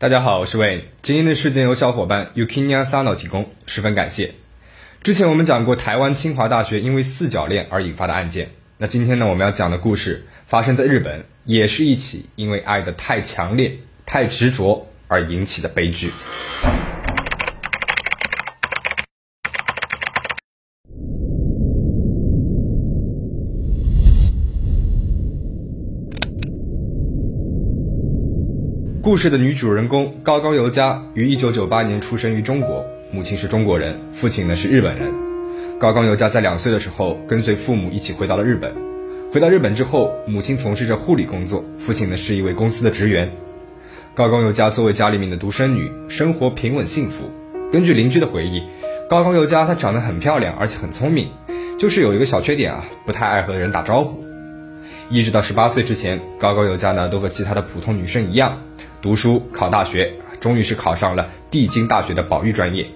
大家好，我是 Wayne。今天的事件由小伙伴 Yukinya Sano 提供，十分感谢。之前我们讲过台湾清华大学因为四角恋而引发的案件，那今天呢我们要讲的故事发生在日本，也是一起因为爱的太强烈、太执着而引起的悲剧。故事的女主人公高高由佳于1998年出生于中国，母亲是中国人，父亲呢是日本人。高高由佳在两岁的时候跟随父母一起回到了日本。回到日本之后，母亲从事着护理工作，父亲呢是一位公司的职员。高高由佳作为家里面的独生女，生活平稳幸福。根据邻居的回忆，高高由佳她长得很漂亮，而且很聪明，就是有一个小缺点啊，不太爱和人打招呼。一直到十八岁之前，高高由佳呢都和其他的普通女生一样。读书考大学，终于是考上了帝京大学的保育专业。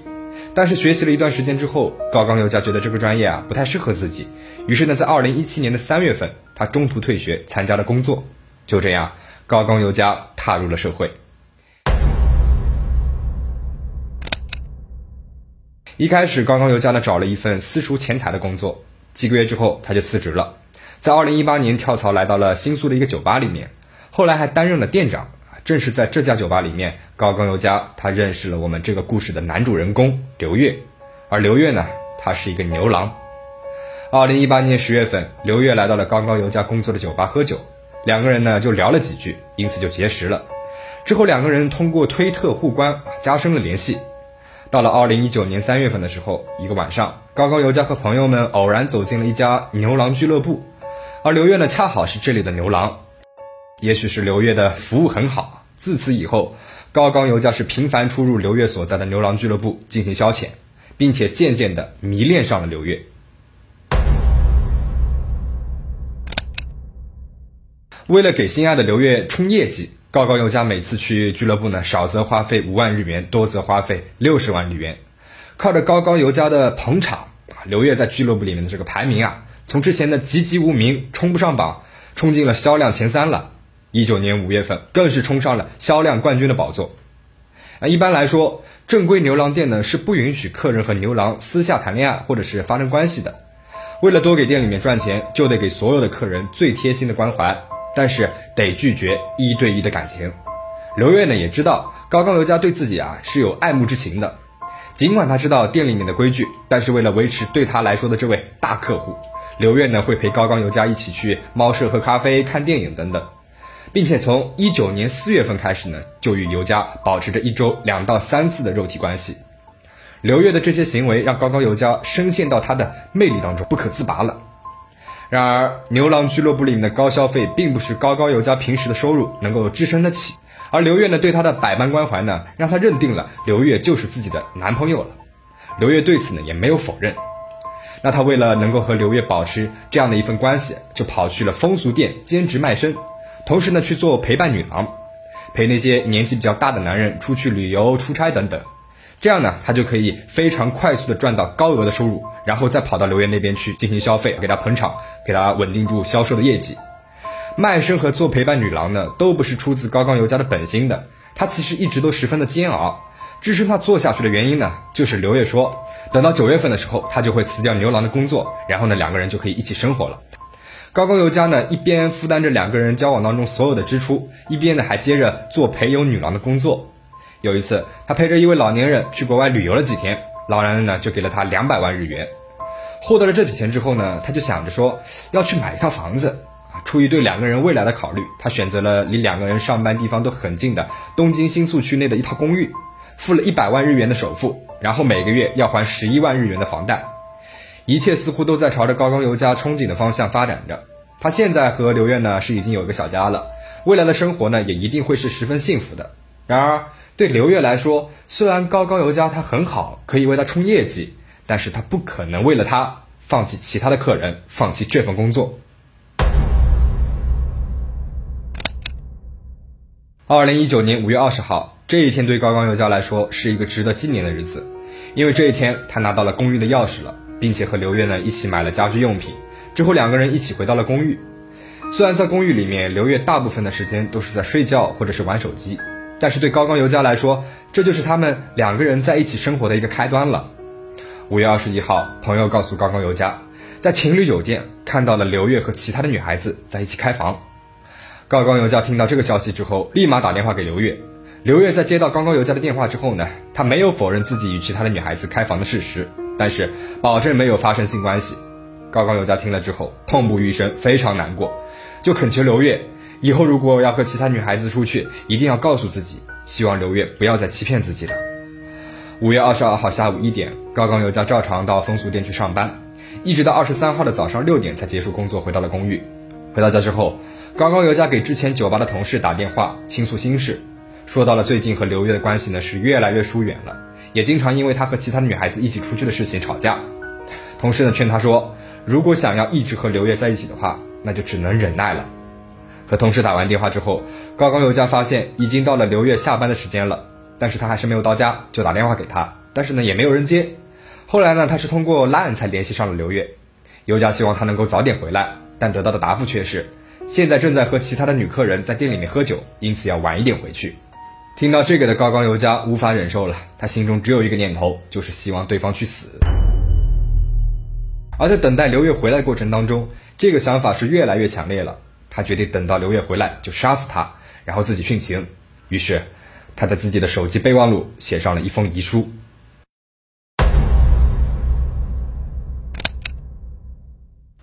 但是学习了一段时间之后，高冈由佳觉得这个专业啊不太适合自己，于是呢，在二零一七年的三月份，他中途退学，参加了工作。就这样，高冈由佳踏入了社会。一开始，高冈由佳呢找了一份私塾前台的工作，几个月之后他就辞职了，在二零一八年跳槽来到了新宿的一个酒吧里面，后来还担任了店长。正是在这家酒吧里面，高冈由佳他认识了我们这个故事的男主人公刘月，而刘月呢，他是一个牛郎。二零一八年十月份，刘月来到了高冈由佳工作的酒吧喝酒，两个人呢就聊了几句，因此就结识了。之后两个人通过推特互关，加深了联系。到了二零一九年三月份的时候，一个晚上，高冈由佳和朋友们偶然走进了一家牛郎俱乐部，而刘月呢恰好是这里的牛郎。也许是刘月的服务很好，自此以后，高冈由佳是频繁出入刘月所在的牛郎俱乐部进行消遣，并且渐渐的迷恋上了刘月。为了给心爱的刘月冲业绩，高冈由佳每次去俱乐部呢，少则花费五万日元，多则花费六十万日元。靠着高冈由佳的捧场，刘月在俱乐部里面的这个排名啊，从之前的籍籍无名，冲不上榜，冲进了销量前三了。一九年五月份，更是冲上了销量冠军的宝座。啊，一般来说，正规牛郎店呢是不允许客人和牛郎私下谈恋爱或者是发生关系的。为了多给店里面赚钱，就得给所有的客人最贴心的关怀，但是得拒绝一对一的感情。刘月呢也知道高冈由佳对自己啊是有爱慕之情的，尽管他知道店里面的规矩，但是为了维持对他来说的这位大客户，刘月呢会陪高冈由佳一起去猫舍喝咖啡、看电影等等。并且从一九年四月份开始呢，就与尤佳保持着一周两到三次的肉体关系。刘月的这些行为让高高尤佳深陷到他的魅力当中，不可自拔了。然而，牛郎俱乐部里面的高消费并不是高高尤佳平时的收入能够支撑得起。而刘月呢，对他的百般关怀呢，让他认定了刘月就是自己的男朋友了。刘月对此呢，也没有否认。那他为了能够和刘月保持这样的一份关系，就跑去了风俗店兼职卖身。同时呢，去做陪伴女郎，陪那些年纪比较大的男人出去旅游、出差等等，这样呢，他就可以非常快速的赚到高额的收入，然后再跑到刘烨那边去进行消费，给他捧场，给他稳定住销售的业绩。卖身和做陪伴女郎呢，都不是出自高刚尤佳的本心的，他其实一直都十分的煎熬。支撑他做下去的原因呢，就是刘烨说，等到九月份的时候，他就会辞掉牛郎的工作，然后呢，两个人就可以一起生活了。高高由佳呢，一边负担着两个人交往当中所有的支出，一边呢还接着做陪游女郎的工作。有一次，他陪着一位老年人去国外旅游了几天，老男人呢就给了他两百万日元。获得了这笔钱之后呢，他就想着说要去买一套房子啊。出于对两个人未来的考虑，他选择了离两个人上班地方都很近的东京新宿区内的一套公寓，付了一百万日元的首付，然后每个月要还十一万日元的房贷。一切似乎都在朝着高高由佳憧憬的方向发展着。他现在和刘月呢是已经有一个小家了，未来的生活呢也一定会是十分幸福的。然而，对刘月来说，虽然高高由佳他很好，可以为他冲业绩，但是他不可能为了他放弃其他的客人，放弃这份工作。二零一九年五月二十号这一天，对高高由佳来说是一个值得纪念的日子，因为这一天他拿到了公寓的钥匙了。并且和刘月呢一起买了家居用品，之后两个人一起回到了公寓。虽然在公寓里面，刘月大部分的时间都是在睡觉或者是玩手机，但是对高刚尤佳来说，这就是他们两个人在一起生活的一个开端了。五月二十一号，朋友告诉高刚尤佳，在情侣酒店看到了刘月和其他的女孩子在一起开房。高刚尤佳听到这个消息之后，立马打电话给刘月。刘月在接到高刚尤佳的电话之后呢，他没有否认自己与其他的女孩子开房的事实，但是保证没有发生性关系。高冈由佳听了之后痛不欲生，非常难过，就恳求刘月。以后如果要和其他女孩子出去，一定要告诉自己，希望刘月不要再欺骗自己了。五月二十二号下午一点，高冈由佳照常到风俗店去上班，一直到二十三号的早上六点才结束工作，回到了公寓。回到家之后，高冈由佳给之前酒吧的同事打电话倾诉心事，说到了最近和刘月的关系呢是越来越疏远了，也经常因为他和其他女孩子一起出去的事情吵架。同事呢劝他说，如果想要一直和刘月在一起的话，那就只能忍耐了。和同事打完电话之后，高冈由佳发现已经到了刘月下班的时间了，但是他还是没有到家，就打电话给他，但是呢也没有人接。后来呢，他是通过 LINE 才联系上了刘月。尤佳希望他能够早点回来，但得到的答复却是现在正在和其他的女客人在店里面喝酒，因此要晚一点回去。听到这个的高冈由佳无法忍受了，他心中只有一个念头，就是希望对方去死。而在等待刘月回来的过程当中，这个想法是越来越强烈了。他决定等到刘月回来就杀死他，然后自己殉情。于是，他在自己的手机备忘录写上了一封遗书。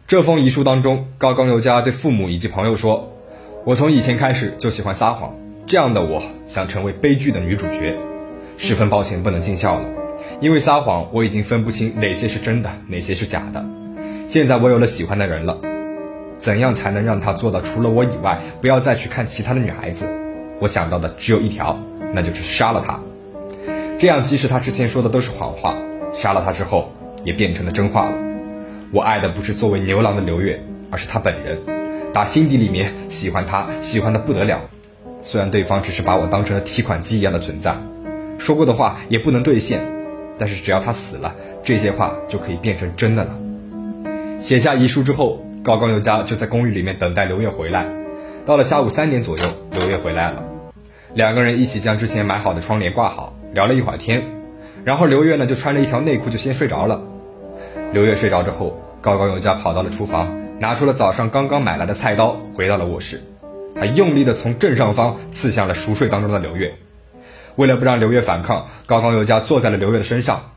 这封遗书当中，高冈由佳对父母以及朋友说：“我从以前开始就喜欢撒谎，这样的我想成为悲剧的女主角。十分抱歉不能尽孝了，因为撒谎我已经分不清哪些是真的，哪些是假的。现在我有了喜欢的人了。”怎样才能让他做到除了我以外，不要再去看其他的女孩子？我想到的只有一条，那就是杀了他。这样，即使他之前说的都是谎话，杀了他之后也变成了真话了。我爱的不是作为牛郎的刘月，而是他本人，打心底里面喜欢他，喜欢的不得了。虽然对方只是把我当成了提款机一样的存在，说过的话也不能兑现，但是只要他死了，这些话就可以变成真的了。写下遗书之后。高冈由佳就在公寓里面等待刘月回来。到了下午三点左右，刘月回来了，两个人一起将之前买好的窗帘挂好，聊了一会儿天。然后刘月呢就穿着一条内裤就先睡着了。刘月睡着之后，高冈由佳跑到了厨房，拿出了早上刚刚买来的菜刀，回到了卧室。他用力的从正上方刺向了熟睡当中的刘月。为了不让刘月反抗，高高尤佳坐在了刘月的身上，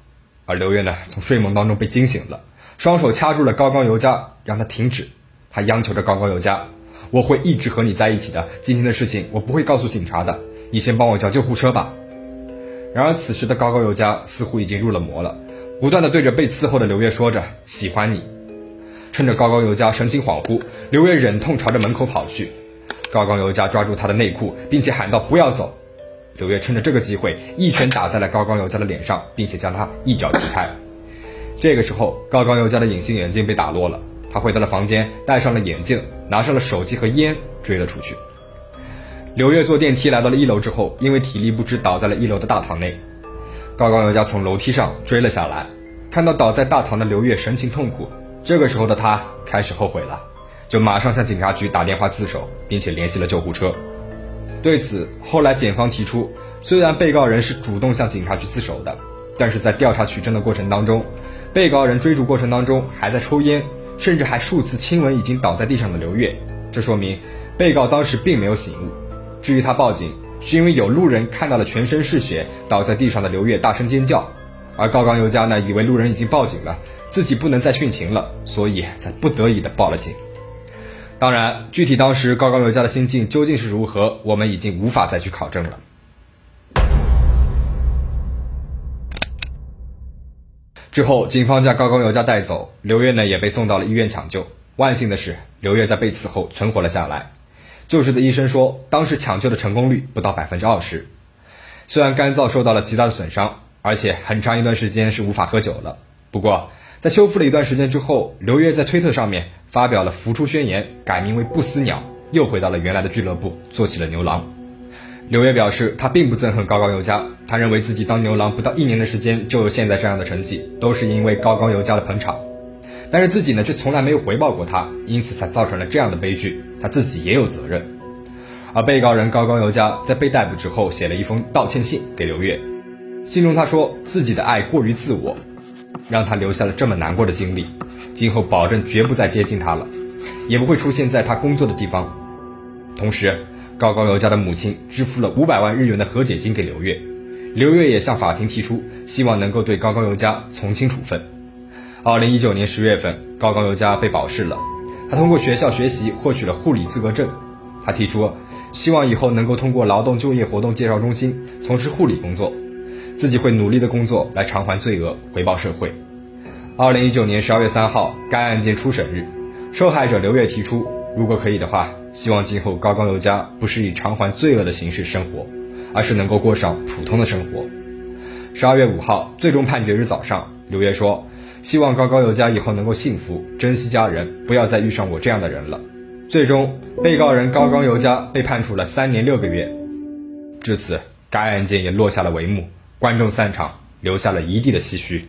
而刘月呢从睡梦当中被惊醒了。双手掐住了高高尤佳，让他停止。他央求着高高尤佳：“我会一直和你在一起的。今天的事情我不会告诉警察的。你先帮我叫救护车吧。”然而此时的高高尤佳似乎已经入了魔了，不断的对着被伺候的刘月说着：“喜欢你。”趁着高高尤佳神情恍惚，刘月忍痛朝着门口跑去。高冈由佳抓住他的内裤，并且喊道：“不要走！”刘月趁着这个机会，一拳打在了高冈由佳的脸上，并且将他一脚踢开。这个时候，高冈由佳的隐形眼镜被打落了。他回到了房间，戴上了眼镜，拿上了手机和烟，追了出去。刘月坐电梯来到了一楼之后，因为体力不支，倒在了一楼的大堂内。高冈由佳从楼梯上追了下来，看到倒在大堂的刘月，神情痛苦。这个时候的他开始后悔了，就马上向警察局打电话自首，并且联系了救护车。对此，后来检方提出，虽然被告人是主动向警察局自首的，但是在调查取证的过程当中。被告人追逐过程当中还在抽烟，甚至还数次亲吻已经倒在地上的刘月，这说明被告当时并没有醒悟。至于他报警，是因为有路人看到了全身是血倒在地上的刘月大声尖叫，而高冈由佳呢以为路人已经报警了，自己不能再殉情了，所以才不得已的报了警。当然，具体当时高高由佳的心境究竟是如何，我们已经无法再去考证了。之后，警方将高高由佳带走，刘月呢也被送到了医院抢救。万幸的是，刘月在被刺后存活了下来。救治的医生说，当时抢救的成功率不到百分之二十。虽然肝脏受到了极大的损伤，而且很长一段时间是无法喝酒了。不过，在修复了一段时间之后，刘月在推特上面发表了复出宣言，改名为不死鸟，又回到了原来的俱乐部，做起了牛郎。刘烨表示，他并不憎恨高高由佳，他认为自己当牛郎不到一年的时间就有现在这样的成绩，都是因为高高由佳的捧场。但是自己呢，却从来没有回报过他，因此才造成了这样的悲剧，他自己也有责任。而被告人高高由佳在被逮捕之后，写了一封道歉信给刘月，信中他说自己的爱过于自我，让他留下了这么难过的经历，今后保证绝不再接近他了，也不会出现在他工作的地方。同时，高高由佳的母亲支付了五百万日元的和解金给刘月，刘月也向法庭提出希望能够对高高由佳从轻处分。二零一九年十月份，高高由佳被保释了，他通过学校学习获取了护理资格证，他提出。希望以后能够通过劳动就业活动介绍中心从事护理工作，自己会努力的工作来偿还罪恶，回报社会。二零一九年十二月三号，该案件初审日，受害者刘月提出，如果可以的话，希望今后高高由佳不是以偿还罪恶的形式生活，而是能够过上普通的生活。十二月五号，最终判决日早上，刘月说，希望高高由佳以后能够幸福，珍惜家人，不要再遇上我这样的人了。最终，被告人高高由佳被判处了三年六个月。至此，该案件也落下了帷幕，观众散场，留下了一地的唏嘘。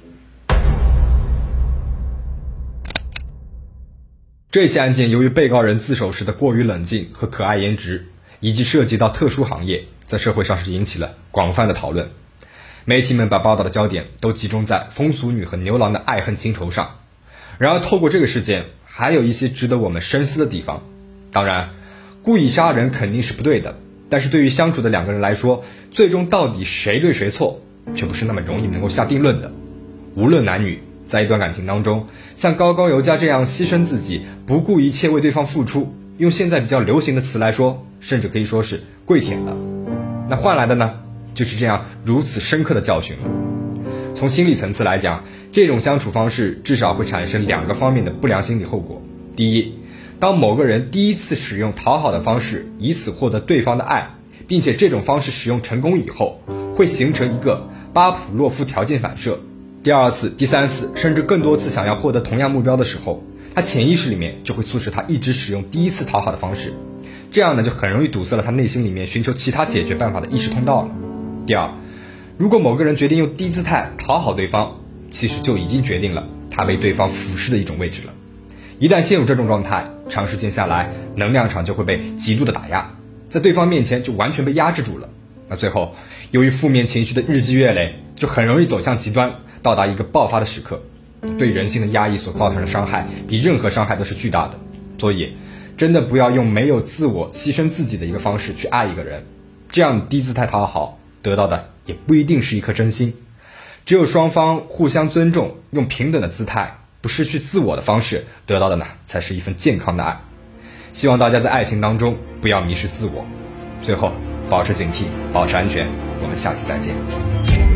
这起案件由于被告人自首时的过于冷静和可爱颜值，以及涉及到特殊行业，在社会上是引起了广泛的讨论。媒体们把报道的焦点都集中在风俗女和牛郎的爱恨情仇上。然而，透过这个事件，还有一些值得我们深思的地方。当然，故意杀人肯定是不对的，但是对于相处的两个人来说，最终到底谁对谁错，却不是那么容易能够下定论的。无论男女，在一段感情当中，像高高由佳这样牺牲自己、不顾一切为对方付出，用现在比较流行的词来说，甚至可以说是跪舔了。那换来的呢，就是这样如此深刻的教训了。从心理层次来讲，这种相处方式至少会产生两个方面的不良心理后果。第一，当某个人第一次使用讨好的方式，以此获得对方的爱，并且这种方式使用成功以后，会形成一个巴甫洛夫条件反射。第二次、第三次，甚至更多次想要获得同样目标的时候，他潜意识里面就会促使他一直使用第一次讨好的方式，这样呢就很容易堵塞了他内心里面寻求其他解决办法的意识通道了。第二，如果某个人决定用低姿态讨好对方，其实就已经决定了他被对方俯视的一种位置了。一旦陷入这种状态，长时间下来，能量场就会被极度的打压，在对方面前就完全被压制住了。那最后，由于负面情绪的日积月累，就很容易走向极端，到达一个爆发的时刻。对人性的压抑所造成的伤害，比任何伤害都是巨大的。所以，真的不要用没有自我、牺牲自己的一个方式去爱一个人，这样低姿态讨好，得到的也不一定是一颗真心。只有双方互相尊重，用平等的姿态。不失去自我的方式得到的呢，才是一份健康的爱。希望大家在爱情当中不要迷失自我。最后，保持警惕，保持安全。我们下期再见。